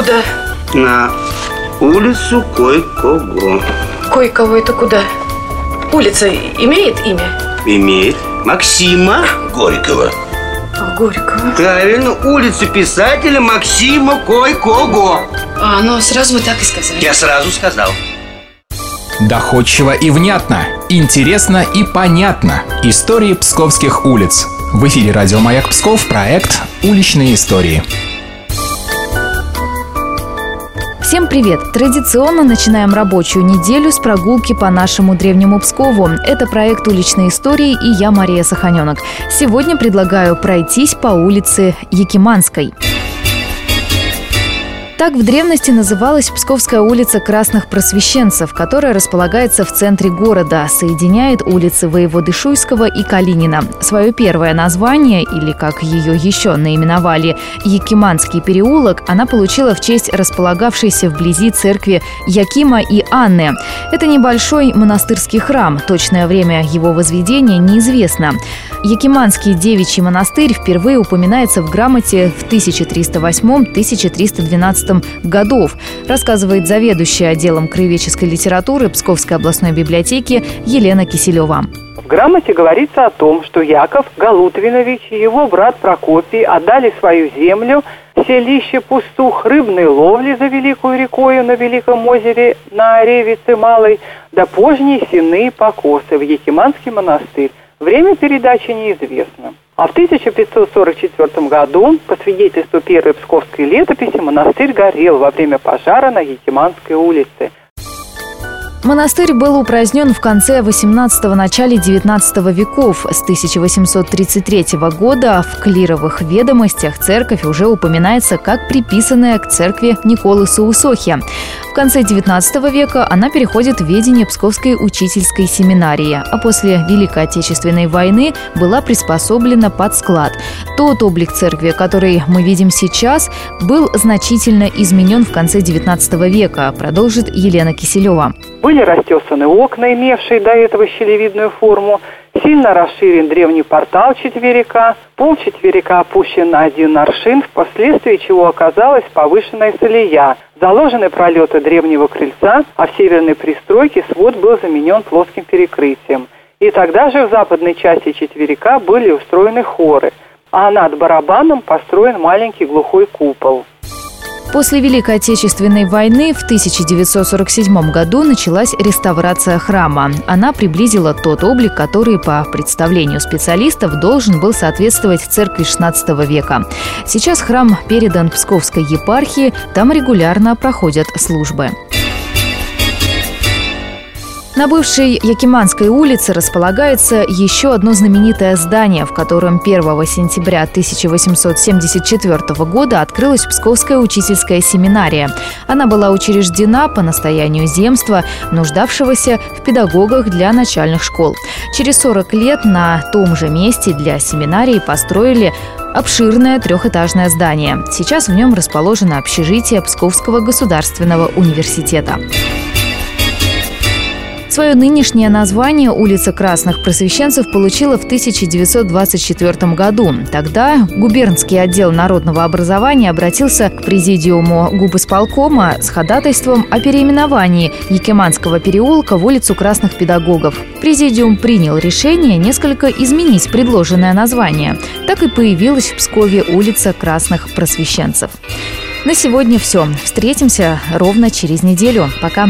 Куда? На улицу Кой-Кого. Кое-кого это куда? Улица имеет имя? Имеет Максима Горького. А, Горького. Правильно, улицу писателя Максима Кой-Кого. А, ну сразу вы так и сказали. Я сразу сказал. Доходчиво и внятно, интересно и понятно. Истории псковских улиц. В эфире радио «Маяк Псков» проект «Уличные истории». Всем привет! Традиционно начинаем рабочую неделю с прогулки по нашему древнему Пскову. Это проект «Уличные истории» и я, Мария Саханенок. Сегодня предлагаю пройтись по улице Якиманской. Так в древности называлась Псковская улица Красных Просвещенцев, которая располагается в центре города, соединяет улицы Воеводы Шуйского и Калинина. Свое первое название, или как ее еще наименовали, Якиманский переулок, она получила в честь располагавшейся вблизи церкви Якима и Анны. Это небольшой монастырский храм, точное время его возведения неизвестно. Якиманский девичий монастырь впервые упоминается в грамоте в 1308-1312 годов, рассказывает заведующая отделом краеведческой литературы Псковской областной библиотеки Елена Киселева. В грамоте говорится о том, что Яков Галутвинович и его брат Прокопий отдали свою землю, селище пустух рыбной ловли за Великую рекою на Великом озере на Ревице Малой, до поздней сены покосы в Якиманский монастырь. Время передачи неизвестно. А в 1544 году, по свидетельству первой псковской летописи, монастырь горел во время пожара на Якиманской улице. Монастырь был упразднен в конце 18-го, начале 19 веков. С 1833 года в клировых ведомостях церковь уже упоминается как приписанная к церкви Николы Саусохи. В конце 19 века она переходит в ведение Псковской учительской семинарии, а после Великой Отечественной войны была приспособлена под склад. Тот облик церкви, который мы видим сейчас, был значительно изменен в конце 19 века, продолжит Елена Киселева. Были растесаны окна, имевшие до этого щелевидную форму, сильно расширен древний портал четверика, пол четверика опущен на один аршин, впоследствии чего оказалась повышенная солея. Заложены пролеты древнего крыльца, а в северной пристройке свод был заменен плоским перекрытием. И тогда же в западной части четверика были устроены хоры, а над барабаном построен маленький глухой купол. После Великой Отечественной войны в 1947 году началась реставрация храма. Она приблизила тот облик, который, по представлению специалистов, должен был соответствовать церкви XVI века. Сейчас храм передан Псковской епархии, там регулярно проходят службы. На бывшей Якиманской улице располагается еще одно знаменитое здание, в котором 1 сентября 1874 года открылась Псковская учительская семинария. Она была учреждена по настоянию земства, нуждавшегося в педагогах для начальных школ. Через 40 лет на том же месте для семинарии построили обширное трехэтажное здание. Сейчас в нем расположено общежитие Псковского государственного университета. Свое нынешнее название улица Красных Просвещенцев получила в 1924 году. Тогда губернский отдел народного образования обратился к президиуму губысполкома с ходатайством о переименовании Якиманского переулка в улицу Красных Педагогов. Президиум принял решение несколько изменить предложенное название. Так и появилась в Пскове улица Красных Просвещенцев. На сегодня все. Встретимся ровно через неделю. Пока.